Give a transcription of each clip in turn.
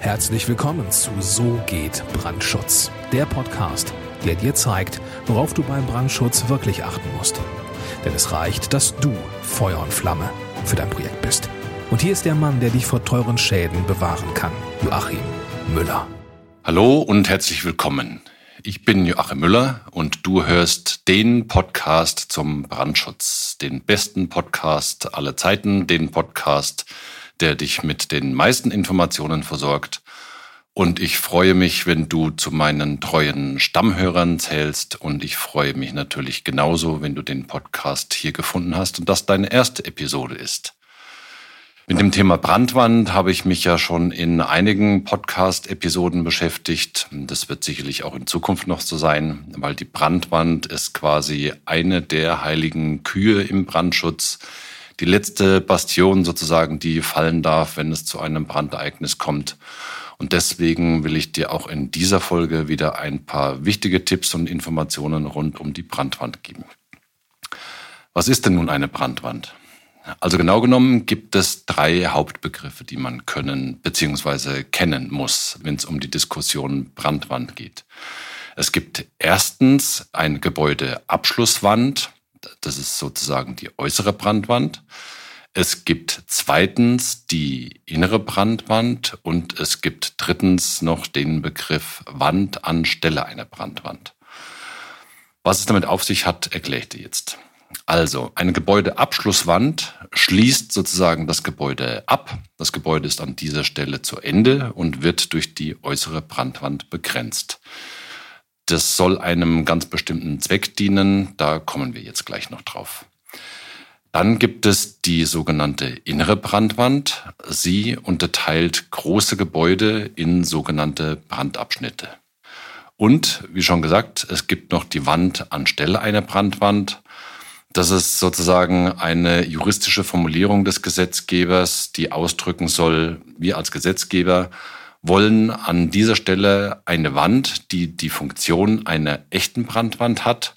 Herzlich willkommen zu So geht Brandschutz, der Podcast, der dir zeigt, worauf du beim Brandschutz wirklich achten musst. Denn es reicht, dass du Feuer und Flamme für dein Projekt bist. Und hier ist der Mann, der dich vor teuren Schäden bewahren kann, Joachim Müller. Hallo und herzlich willkommen. Ich bin Joachim Müller und du hörst den Podcast zum Brandschutz, den besten Podcast aller Zeiten, den Podcast, der dich mit den meisten Informationen versorgt. Und ich freue mich, wenn du zu meinen treuen Stammhörern zählst. Und ich freue mich natürlich genauso, wenn du den Podcast hier gefunden hast und das deine erste Episode ist. Mit dem Thema Brandwand habe ich mich ja schon in einigen Podcast-Episoden beschäftigt. Das wird sicherlich auch in Zukunft noch so sein, weil die Brandwand ist quasi eine der heiligen Kühe im Brandschutz die letzte Bastion sozusagen, die fallen darf, wenn es zu einem Brandereignis kommt. Und deswegen will ich dir auch in dieser Folge wieder ein paar wichtige Tipps und Informationen rund um die Brandwand geben. Was ist denn nun eine Brandwand? Also genau genommen gibt es drei Hauptbegriffe, die man können bzw. kennen muss, wenn es um die Diskussion Brandwand geht. Es gibt erstens eine Gebäudeabschlusswand, das ist sozusagen die äußere Brandwand. Es gibt zweitens die innere Brandwand und es gibt drittens noch den Begriff Wand anstelle einer Brandwand. Was es damit auf sich hat, erkläre ich dir jetzt. Also, eine Gebäudeabschlusswand schließt sozusagen das Gebäude ab. Das Gebäude ist an dieser Stelle zu Ende und wird durch die äußere Brandwand begrenzt. Das soll einem ganz bestimmten Zweck dienen. Da kommen wir jetzt gleich noch drauf. Dann gibt es die sogenannte innere Brandwand. Sie unterteilt große Gebäude in sogenannte Brandabschnitte. Und wie schon gesagt, es gibt noch die Wand anstelle einer Brandwand. Das ist sozusagen eine juristische Formulierung des Gesetzgebers, die ausdrücken soll, wir als Gesetzgeber wollen an dieser Stelle eine Wand, die die Funktion einer echten Brandwand hat,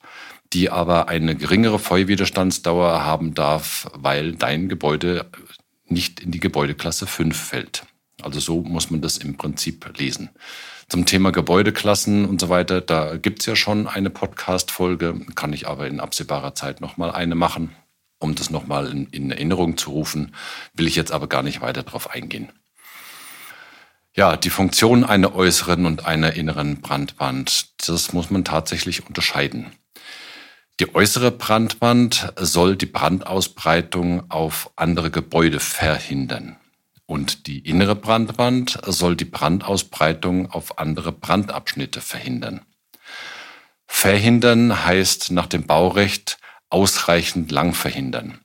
die aber eine geringere Feuerwiderstandsdauer haben darf, weil dein Gebäude nicht in die Gebäudeklasse 5 fällt. Also so muss man das im Prinzip lesen. Zum Thema Gebäudeklassen und so weiter, da gibt's ja schon eine Podcast-Folge, kann ich aber in absehbarer Zeit nochmal eine machen, um das nochmal in, in Erinnerung zu rufen, will ich jetzt aber gar nicht weiter darauf eingehen. Ja, die Funktion einer äußeren und einer inneren Brandwand, das muss man tatsächlich unterscheiden. Die äußere Brandwand soll die Brandausbreitung auf andere Gebäude verhindern. Und die innere Brandwand soll die Brandausbreitung auf andere Brandabschnitte verhindern. Verhindern heißt nach dem Baurecht ausreichend lang verhindern.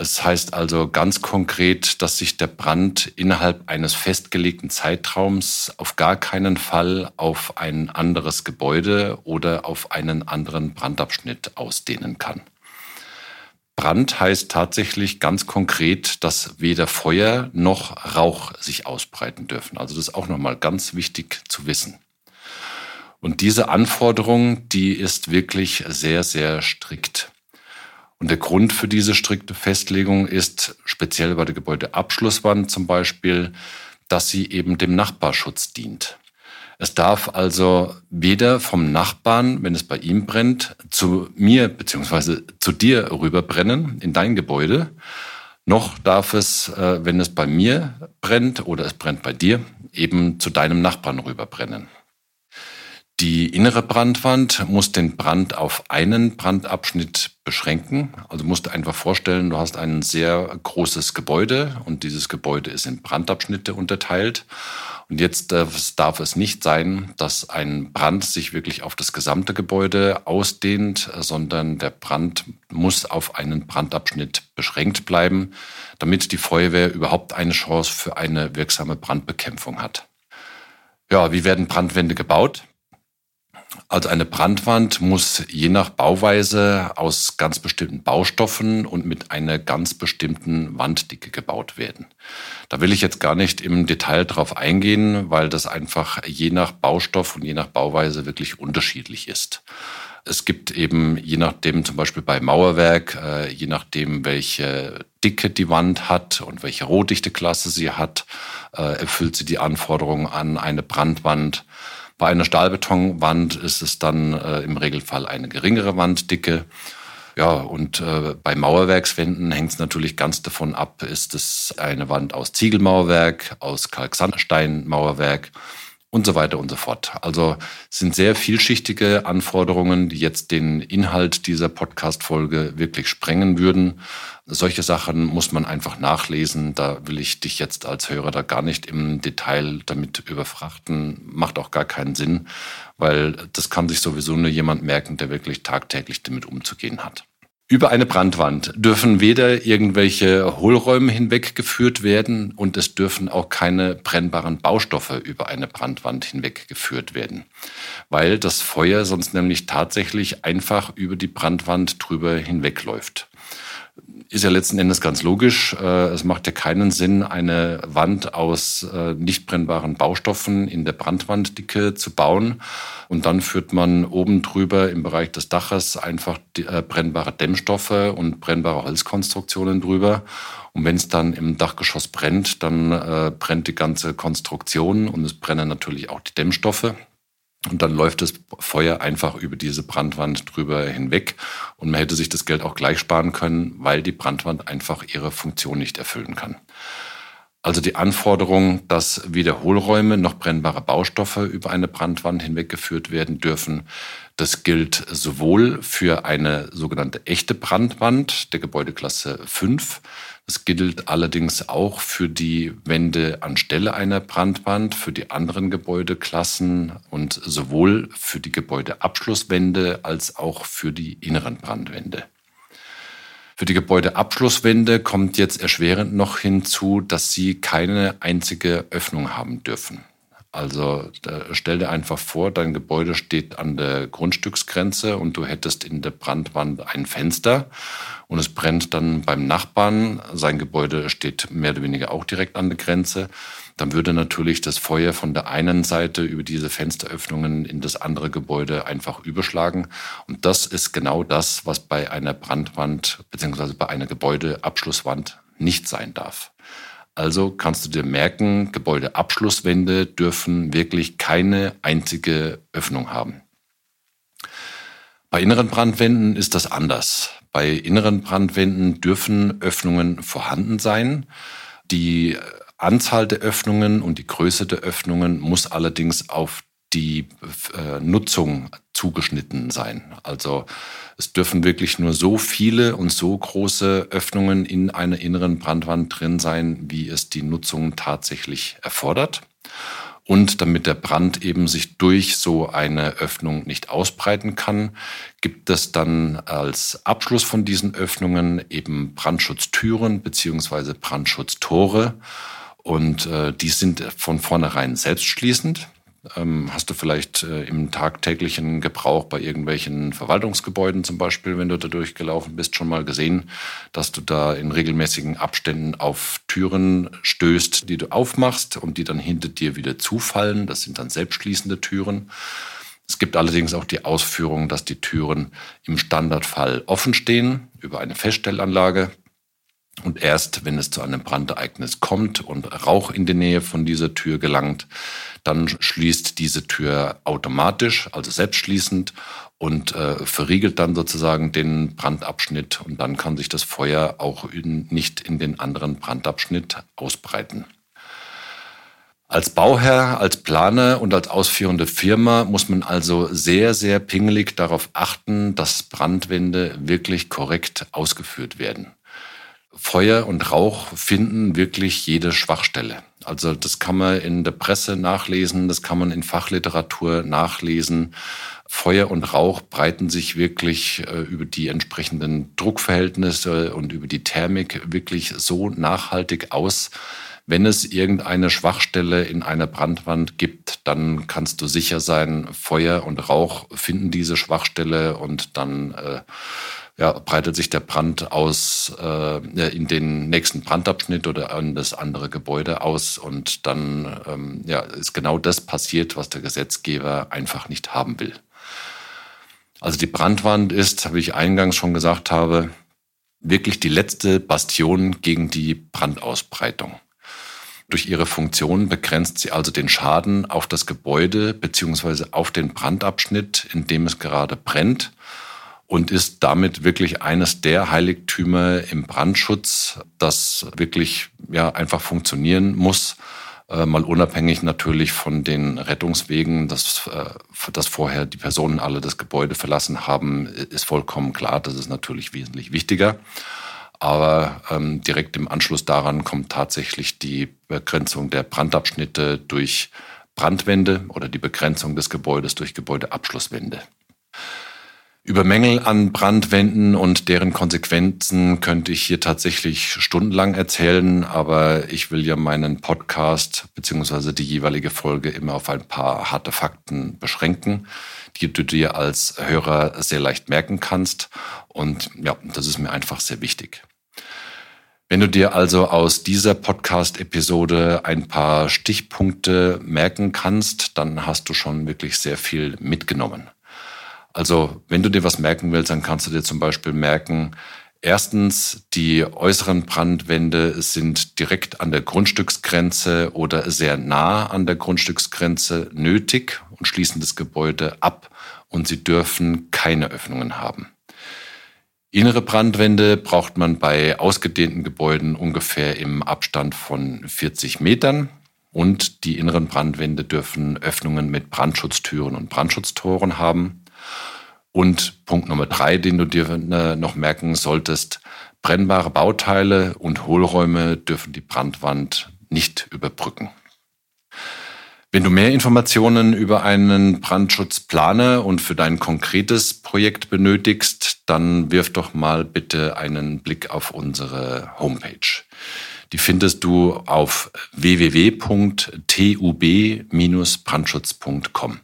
Es heißt also ganz konkret, dass sich der Brand innerhalb eines festgelegten Zeitraums auf gar keinen Fall auf ein anderes Gebäude oder auf einen anderen Brandabschnitt ausdehnen kann. Brand heißt tatsächlich ganz konkret, dass weder Feuer noch Rauch sich ausbreiten dürfen. Also das ist auch nochmal ganz wichtig zu wissen. Und diese Anforderung, die ist wirklich sehr, sehr strikt. Und der Grund für diese strikte Festlegung ist speziell bei der Gebäudeabschlusswand zum Beispiel, dass sie eben dem Nachbarschutz dient. Es darf also weder vom Nachbarn, wenn es bei ihm brennt, zu mir beziehungsweise zu dir rüberbrennen in dein Gebäude, noch darf es, äh, wenn es bei mir brennt oder es brennt bei dir, eben zu deinem Nachbarn rüberbrennen. Die innere Brandwand muss den Brand auf einen Brandabschnitt beschränken. Also musst du einfach vorstellen, du hast ein sehr großes Gebäude und dieses Gebäude ist in Brandabschnitte unterteilt. Und jetzt darf es nicht sein, dass ein Brand sich wirklich auf das gesamte Gebäude ausdehnt, sondern der Brand muss auf einen Brandabschnitt beschränkt bleiben, damit die Feuerwehr überhaupt eine Chance für eine wirksame Brandbekämpfung hat. Ja, wie werden Brandwände gebaut? Also eine Brandwand muss je nach Bauweise aus ganz bestimmten Baustoffen und mit einer ganz bestimmten Wanddicke gebaut werden. Da will ich jetzt gar nicht im Detail drauf eingehen, weil das einfach je nach Baustoff und je nach Bauweise wirklich unterschiedlich ist. Es gibt eben, je nachdem, zum Beispiel bei Mauerwerk, äh, je nachdem, welche Dicke die Wand hat und welche Rohdichteklasse sie hat, äh, erfüllt sie die Anforderungen an eine Brandwand. Bei einer Stahlbetonwand ist es dann äh, im Regelfall eine geringere Wanddicke. Ja, und äh, bei Mauerwerkswänden hängt es natürlich ganz davon ab, ist es eine Wand aus Ziegelmauerwerk, aus Kalksandsteinmauerwerk und so weiter und so fort. Also sind sehr vielschichtige Anforderungen, die jetzt den Inhalt dieser Podcast-Folge wirklich sprengen würden. Solche Sachen muss man einfach nachlesen. Da will ich dich jetzt als Hörer da gar nicht im Detail damit überfrachten. Macht auch gar keinen Sinn, weil das kann sich sowieso nur jemand merken, der wirklich tagtäglich damit umzugehen hat. Über eine Brandwand dürfen weder irgendwelche Hohlräume hinweggeführt werden und es dürfen auch keine brennbaren Baustoffe über eine Brandwand hinweggeführt werden, weil das Feuer sonst nämlich tatsächlich einfach über die Brandwand drüber hinwegläuft ist ja letzten Endes ganz logisch. Äh, es macht ja keinen Sinn, eine Wand aus äh, nicht brennbaren Baustoffen in der Brandwanddicke zu bauen. Und dann führt man oben drüber im Bereich des Daches einfach äh, brennbare Dämmstoffe und brennbare Holzkonstruktionen drüber. Und wenn es dann im Dachgeschoss brennt, dann brennt die ganze Konstruktion und es brennen natürlich auch die Dämmstoffe. Und dann läuft das Feuer einfach über diese Brandwand drüber hinweg. Und man hätte sich das Geld auch gleich sparen können, weil die Brandwand einfach ihre Funktion nicht erfüllen kann. Also die Anforderung, dass weder Hohlräume noch brennbare Baustoffe über eine Brandwand hinweggeführt werden dürfen, das gilt sowohl für eine sogenannte echte Brandwand der Gebäudeklasse 5, es gilt allerdings auch für die Wände anstelle einer Brandwand, für die anderen Gebäudeklassen und sowohl für die Gebäudeabschlusswände als auch für die inneren Brandwände. Für die Gebäudeabschlusswände kommt jetzt erschwerend noch hinzu, dass sie keine einzige Öffnung haben dürfen. Also stell dir einfach vor, dein Gebäude steht an der Grundstücksgrenze und du hättest in der Brandwand ein Fenster und es brennt dann beim Nachbarn. Sein Gebäude steht mehr oder weniger auch direkt an der Grenze. Dann würde natürlich das Feuer von der einen Seite über diese Fensteröffnungen in das andere Gebäude einfach überschlagen. Und das ist genau das, was bei einer Brandwand beziehungsweise bei einer Gebäudeabschlusswand nicht sein darf. Also kannst du dir merken, Gebäudeabschlusswände dürfen wirklich keine einzige Öffnung haben. Bei inneren Brandwänden ist das anders. Bei inneren Brandwänden dürfen Öffnungen vorhanden sein. Die Anzahl der Öffnungen und die Größe der Öffnungen muss allerdings auf die äh, Nutzung zugeschnitten sein. Also es dürfen wirklich nur so viele und so große Öffnungen in einer inneren Brandwand drin sein, wie es die Nutzung tatsächlich erfordert. Und damit der Brand eben sich durch so eine Öffnung nicht ausbreiten kann, gibt es dann als Abschluss von diesen Öffnungen eben Brandschutztüren beziehungsweise Brandschutztore. Und äh, die sind von vornherein selbstschließend. Ähm, hast du vielleicht äh, im tagtäglichen Gebrauch bei irgendwelchen Verwaltungsgebäuden zum Beispiel, wenn du da durchgelaufen bist, schon mal gesehen, dass du da in regelmäßigen Abständen auf Türen stößt, die du aufmachst und die dann hinter dir wieder zufallen. Das sind dann selbstschließende Türen. Es gibt allerdings auch die Ausführung, dass die Türen im Standardfall offen stehen über eine Feststellanlage. Und erst wenn es zu einem Brandereignis kommt und Rauch in die Nähe von dieser Tür gelangt, dann schließt diese Tür automatisch, also selbstschließend und äh, verriegelt dann sozusagen den Brandabschnitt und dann kann sich das Feuer auch in, nicht in den anderen Brandabschnitt ausbreiten. Als Bauherr, als Planer und als ausführende Firma muss man also sehr, sehr pingelig darauf achten, dass Brandwände wirklich korrekt ausgeführt werden. Feuer und Rauch finden wirklich jede Schwachstelle. Also das kann man in der Presse nachlesen, das kann man in Fachliteratur nachlesen. Feuer und Rauch breiten sich wirklich äh, über die entsprechenden Druckverhältnisse und über die Thermik wirklich so nachhaltig aus. Wenn es irgendeine Schwachstelle in einer Brandwand gibt, dann kannst du sicher sein, Feuer und Rauch finden diese Schwachstelle und dann äh, ja, breitet sich der Brand aus äh, in den nächsten Brandabschnitt oder an das andere Gebäude aus und dann ähm, ja, ist genau das passiert, was der Gesetzgeber einfach nicht haben will. Also die Brandwand ist, wie ich eingangs schon gesagt habe, wirklich die letzte Bastion gegen die Brandausbreitung. Durch ihre Funktion begrenzt sie also den Schaden auf das Gebäude beziehungsweise auf den Brandabschnitt, in dem es gerade brennt und ist damit wirklich eines der Heiligtümer im Brandschutz, das wirklich ja einfach funktionieren muss. Äh, mal unabhängig natürlich von den Rettungswegen, dass, äh, dass vorher die Personen alle das Gebäude verlassen haben, ist vollkommen klar. Das ist natürlich wesentlich wichtiger. Aber ähm, direkt im Anschluss daran kommt tatsächlich die Begrenzung der Brandabschnitte durch Brandwände oder die Begrenzung des Gebäudes durch Gebäudeabschlusswände. Über Mängel an Brandwänden und deren Konsequenzen könnte ich hier tatsächlich stundenlang erzählen, aber ich will ja meinen Podcast beziehungsweise die jeweilige Folge immer auf ein paar harte Fakten beschränken, die du dir als Hörer sehr leicht merken kannst. Und ja, das ist mir einfach sehr wichtig. Wenn du dir also aus dieser Podcast-Episode ein paar Stichpunkte merken kannst, dann hast du schon wirklich sehr viel mitgenommen. Also wenn du dir was merken willst, dann kannst du dir zum Beispiel merken, Erstens, die äußeren Brandwände sind direkt an der Grundstücksgrenze oder sehr nah an der Grundstücksgrenze nötig und schließen das Gebäude ab und sie dürfen keine Öffnungen haben. Innere Brandwände braucht man bei ausgedehnten Gebäuden ungefähr im Abstand von 40 Metern und die inneren Brandwände dürfen Öffnungen mit Brandschutztüren und Brandschutztoren haben. Und Punkt Nummer drei, den du dir äh, noch merken solltest, brennbare Bauteile und Hohlräume dürfen die Brandwand nicht überbrücken. Wenn du mehr Informationen über einen Brandschutzplaner und für dein konkretes Projekt benötigst, dann wirf doch mal bitte einen Blick auf unsere Homepage. Die findest du auf www.tub-brandschutz.com.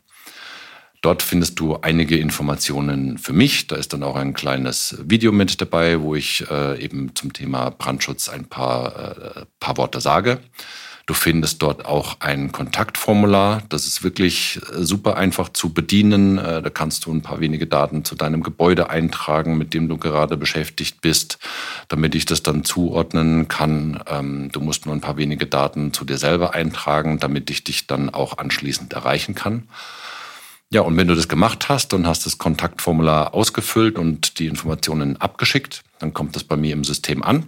Dort findest du einige Informationen für mich. Da ist dann auch ein kleines Video mit dabei, wo ich äh, eben zum Thema Brandschutz ein paar, äh, paar Worte sage. Du findest dort auch ein Kontaktformular. Das ist wirklich äh, super einfach zu bedienen. Äh, da kannst du ein paar wenige Daten zu deinem Gebäude eintragen, mit dem du gerade beschäftigt bist, damit ich das dann zuordnen kann. Ähm, du musst nur ein paar wenige Daten zu dir selber eintragen, damit ich dich dann auch anschließend erreichen kann. Ja, und wenn du das gemacht hast und hast das Kontaktformular ausgefüllt und die Informationen abgeschickt, dann kommt das bei mir im System an.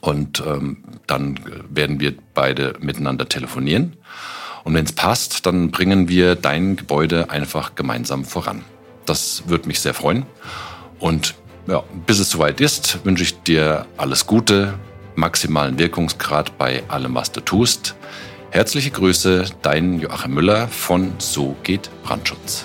Und ähm, dann werden wir beide miteinander telefonieren. Und wenn es passt, dann bringen wir dein Gebäude einfach gemeinsam voran. Das würde mich sehr freuen. Und ja, bis es soweit ist, wünsche ich dir alles Gute, maximalen Wirkungsgrad bei allem, was du tust. Herzliche Grüße, dein Joachim Müller von So geht Brandschutz.